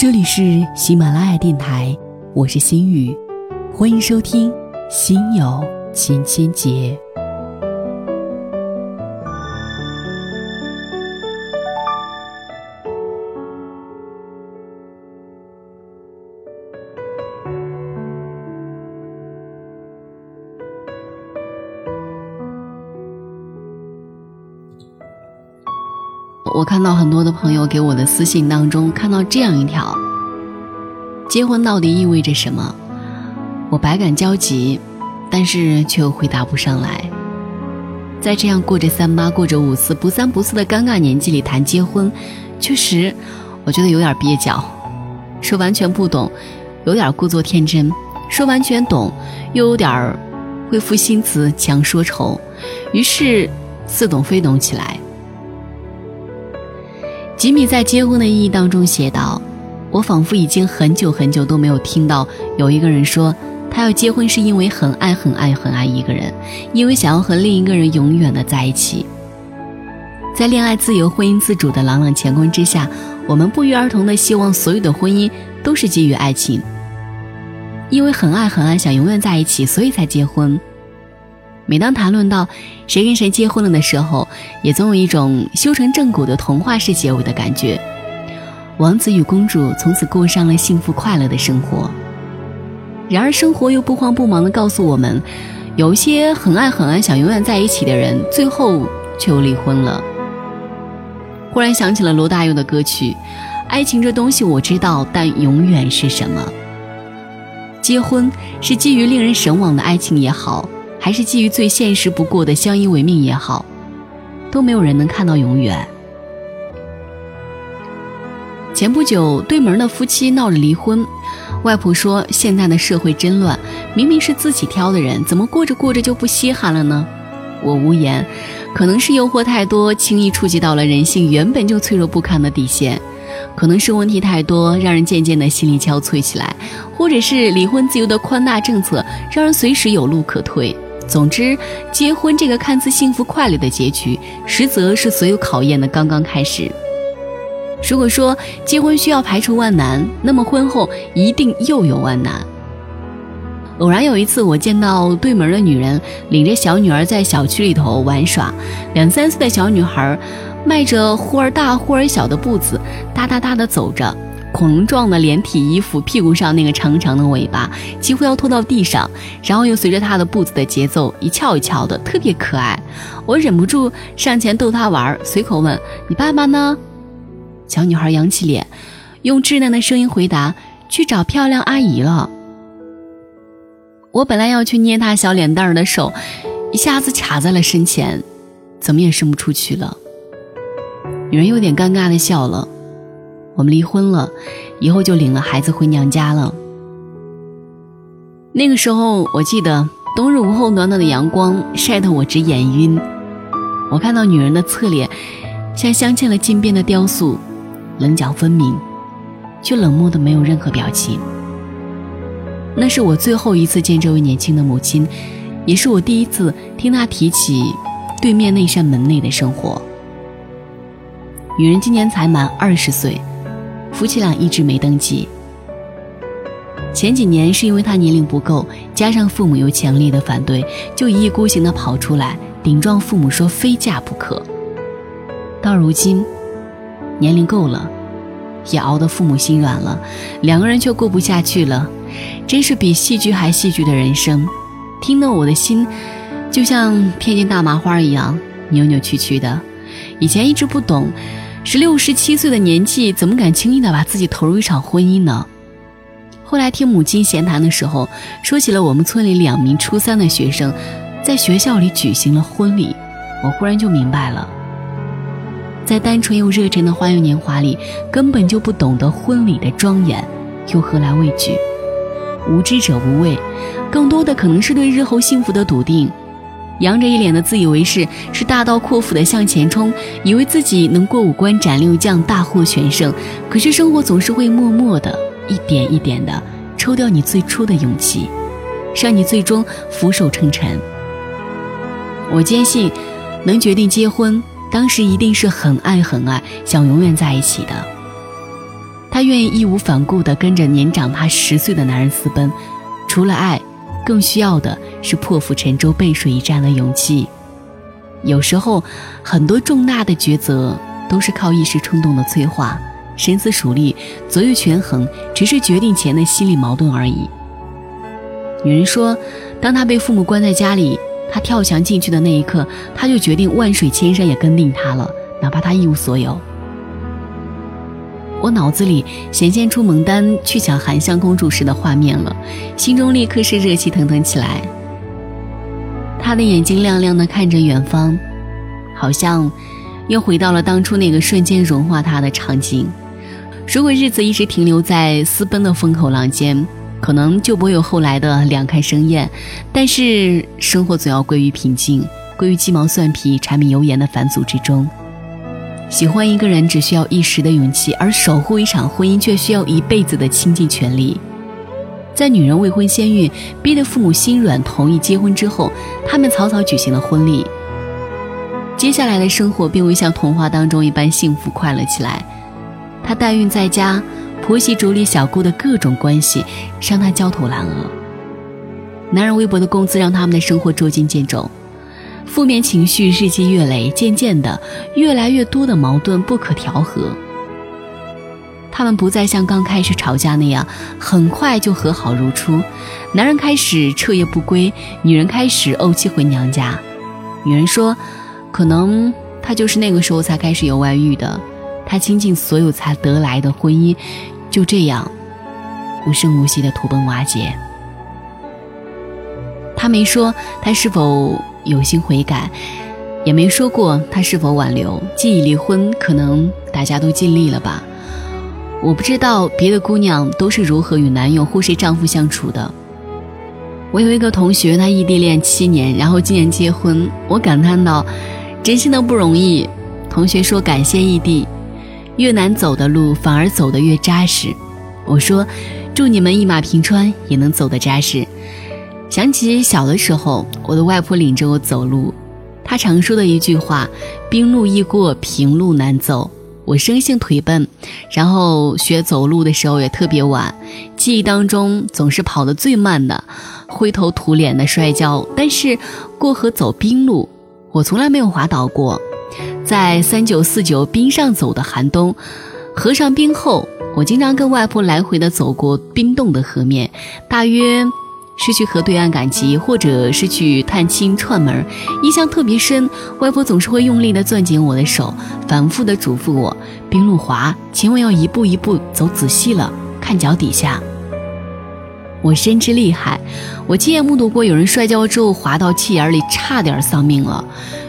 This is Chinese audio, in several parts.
这里是喜马拉雅电台，我是心雨，欢迎收听《心有千千结》。我看到很多的朋友给我的私信当中看到这样一条：结婚到底意味着什么？我百感交集，但是却又回答不上来。在这样过着三八、过着五四、不三不四的尴尬年纪里谈结婚，确实我觉得有点蹩脚。说完全不懂，有点故作天真；说完全懂，又有点儿会赋新词强说愁。于是似懂非懂起来。吉米在结婚的意义当中写道：“我仿佛已经很久很久都没有听到有一个人说，他要结婚是因为很爱很爱很爱一个人，因为想要和另一个人永远的在一起。在恋爱自由、婚姻自主的朗朗乾坤之下，我们不约而同的希望所有的婚姻都是基于爱情，因为很爱很爱，想永远在一起，所以才结婚。”每当谈论到谁跟谁结婚了的时候，也总有一种修成正果的童话式结尾的感觉。王子与公主从此过上了幸福快乐的生活。然而，生活又不慌不忙地告诉我们，有些很爱很爱、想永远在一起的人，最后却又离婚了。忽然想起了罗大佑的歌曲：“爱情这东西我知道，但永远是什么？结婚是基于令人神往的爱情也好。”还是基于最现实不过的相依为命也好，都没有人能看到永远。前不久，对门的夫妻闹着离婚，外婆说：“现在的社会真乱，明明是自己挑的人，怎么过着过着就不稀罕了呢？”我无言，可能是诱惑太多，轻易触及到了人性原本就脆弱不堪的底线；可能是问题太多，让人渐渐的心力憔悴起来；或者是离婚自由的宽大政策，让人随时有路可退。总之，结婚这个看似幸福快乐的结局，实则是所有考验的刚刚开始。如果说结婚需要排除万难，那么婚后一定又有万难。偶然有一次，我见到对门的女人领着小女儿在小区里头玩耍，两三岁的小女孩迈着忽而大忽而小的步子，哒哒哒地走着。恐龙状的连体衣服，屁股上那个长长的尾巴几乎要拖到地上，然后又随着他的步子的节奏一翘一翘的，特别可爱。我忍不住上前逗他玩，随口问：“你爸爸呢？”小女孩扬起脸，用稚嫩的声音回答：“去找漂亮阿姨了。”我本来要去捏她小脸蛋儿的手，一下子卡在了身前，怎么也伸不出去了。女人有点尴尬的笑了。我们离婚了，以后就领了孩子回娘家了。那个时候，我记得冬日午后暖暖的阳光晒得我直眼晕。我看到女人的侧脸，像镶嵌了金边的雕塑，棱角分明，却冷漠的没有任何表情。那是我最后一次见这位年轻的母亲，也是我第一次听她提起对面那扇门内的生活。女人今年才满二十岁。夫妻俩一直没登记。前几年是因为他年龄不够，加上父母又强烈的反对，就一意孤行的跑出来顶撞父母，说非嫁不可。到如今，年龄够了，也熬得父母心软了，两个人却过不下去了，真是比戏剧还戏剧的人生，听得我的心就像片进大麻花一样扭扭曲曲的。以前一直不懂。十六、十七岁的年纪，怎么敢轻易的把自己投入一场婚姻呢？后来听母亲闲谈的时候，说起了我们村里两名初三的学生，在学校里举行了婚礼，我忽然就明白了，在单纯又热忱的花样年华里，根本就不懂得婚礼的庄严，又何来畏惧？无知者无畏，更多的可能是对日后幸福的笃定。扬着一脸的自以为是，是大刀阔斧的向前冲，以为自己能过五关斩六将，大获全胜。可是生活总是会默默的一点一点的抽掉你最初的勇气，让你最终俯首称臣。我坚信，能决定结婚，当时一定是很爱很爱，想永远在一起的。她愿意义无反顾地跟着年长她十岁的男人私奔，除了爱，更需要的是破釜沉舟、背水一战的勇气。有时候，很多重大的抉择都是靠一时冲动的催化，深思熟虑、左右权衡，只是决定前的心理矛盾而已。女人说，当她被父母关在家里，她跳墙进去的那一刻，她就决定万水千山也跟定他了，哪怕他一无所有。我脑子里显现出蒙丹去抢含香公主时的画面了，心中立刻是热气腾腾起来。他的眼睛亮亮的看着远方，好像又回到了当初那个瞬间融化他的场景。如果日子一直停留在私奔的风口浪尖，可能就不会有后来的两开生厌。但是生活总要归于平静，归于鸡毛蒜皮、柴米油盐的繁琐之中。喜欢一个人只需要一时的勇气，而守护一场婚姻却需要一辈子的倾尽全力。在女人未婚先孕，逼得父母心软同意结婚之后，他们草草举行了婚礼。接下来的生活并未像童话当中一般幸福快乐起来。她代孕在家，婆媳妯娌小姑的各种关系让她焦头烂额。男人微薄的工资让他们的生活捉襟见肘，负面情绪日积月累，渐渐的，越来越多的矛盾不可调和。他们不再像刚开始吵架那样，很快就和好如初。男人开始彻夜不归，女人开始怄气回娘家。女人说：“可能他就是那个时候才开始有外遇的。他倾尽所有才得来的婚姻，就这样无声无息的土崩瓦解。”他没说他是否有心悔改，也没说过他是否挽留。既已离婚，可能大家都尽力了吧。我不知道别的姑娘都是如何与男友或是丈夫相处的。我有一个同学，她异地恋七年，然后今年结婚。我感叹到：“真心的不容易。”同学说：“感谢异地，越难走的路反而走得越扎实。”我说：“祝你们一马平川，也能走得扎实。”想起小的时候，我的外婆领着我走路，她常说的一句话：“冰路易过，平路难走。”我生性腿笨，然后学走路的时候也特别晚，记忆当中总是跑得最慢的，灰头土脸的摔跤。但是过河走冰路，我从来没有滑倒过。在三九四九冰上走的寒冬，河上冰厚，我经常跟外婆来回的走过冰冻的河面，大约。是去河对岸赶集，或者是去探亲串门，印象特别深。外婆总是会用力地攥紧我的手，反复地嘱咐我：冰路滑，千万要一步一步走仔细了，看脚底下。我深知厉害，我亲眼目睹过有人摔跤之后滑到气眼里，差点丧命了。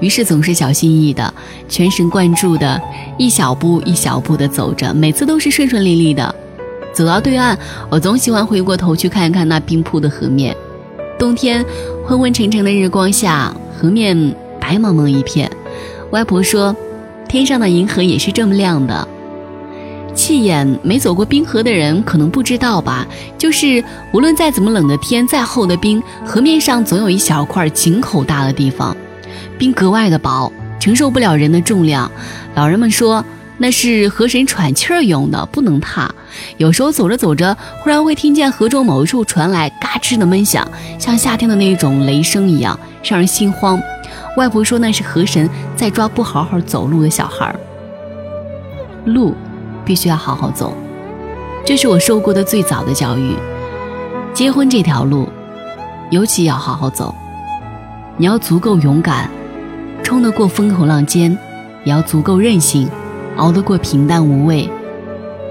于是总是小心翼翼的，全神贯注的，一小步一小步的走着，每次都是顺顺利利的。走到对岸，我总喜欢回过头去看一看那冰铺的河面。冬天昏昏沉沉的日光下，河面白茫茫一片。外婆说，天上的银河也是这么亮的。气眼没走过冰河的人可能不知道吧，就是无论再怎么冷的天，再厚的冰，河面上总有一小块井口大的地方，冰格外的薄，承受不了人的重量。老人们说。那是河神喘气儿用的，不能踏。有时候走着走着，忽然会听见河中某一处传来嘎吱的闷响，像夏天的那种雷声一样，让人心慌。外婆说那是河神在抓不好好走路的小孩儿。路，必须要好好走，这是我受过的最早的教育。结婚这条路，尤其要好好走。你要足够勇敢，冲得过风口浪尖，也要足够任性。熬得过平淡无味，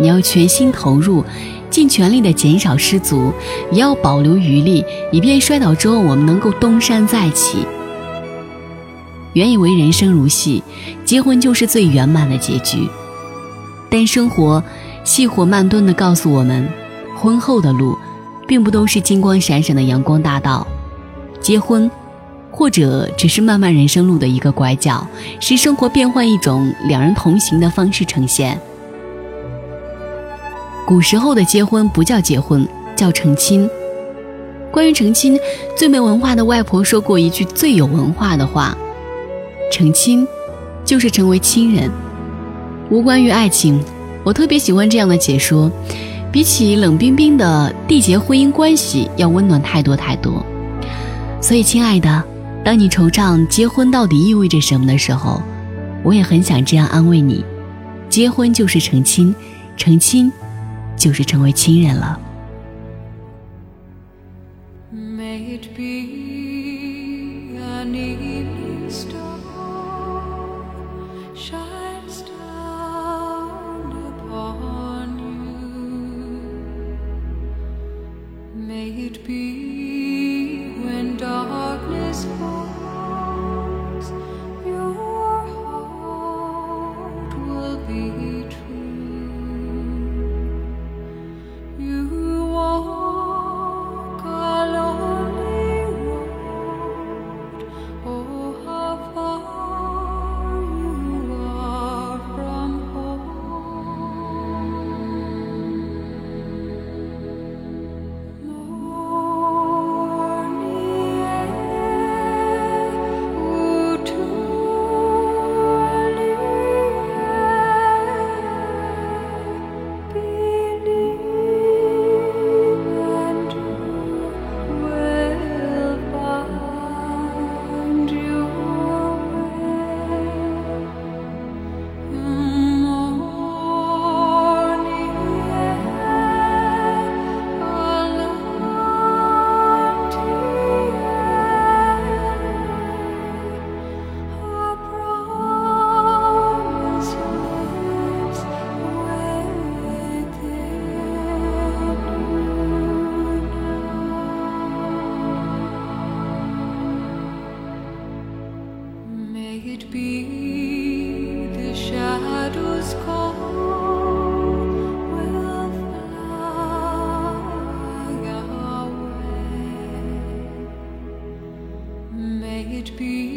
你要全心投入，尽全力的减少失足，也要保留余力，以便摔倒之后我们能够东山再起。原以为人生如戏，结婚就是最圆满的结局，但生活细火慢炖的告诉我们，婚后的路，并不都是金光闪闪的阳光大道，结婚。或者只是漫漫人生路的一个拐角，是生活变换一种两人同行的方式呈现。古时候的结婚不叫结婚，叫成亲。关于成亲，最没文化的外婆说过一句最有文化的话：成亲，就是成为亲人。无关于爱情，我特别喜欢这样的解说，比起冷冰冰的缔结婚姻关系要温暖太多太多。所以，亲爱的，当你惆怅结婚到底意味着什么的时候，我也很想这样安慰你：结婚就是成亲，成亲就是成为亲人了。be